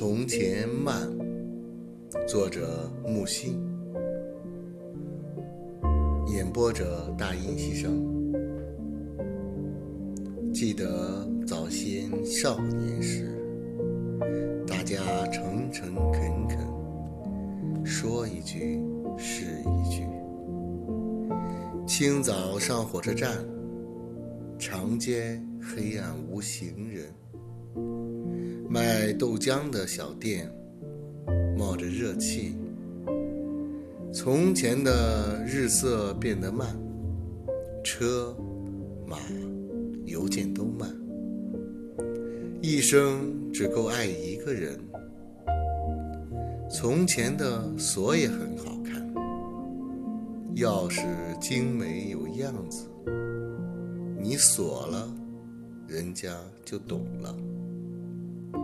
从前慢，作者木心，演播者大音希声。记得早先少年时，大家诚诚恳恳，说一句是一句。清早上火车站，长街黑暗无行人。卖豆浆的小店冒着热气。从前的日色变得慢，车马邮件都慢。一生只够爱一个人。从前的锁也很好看，钥匙精美有样子。你锁了，人家就懂了。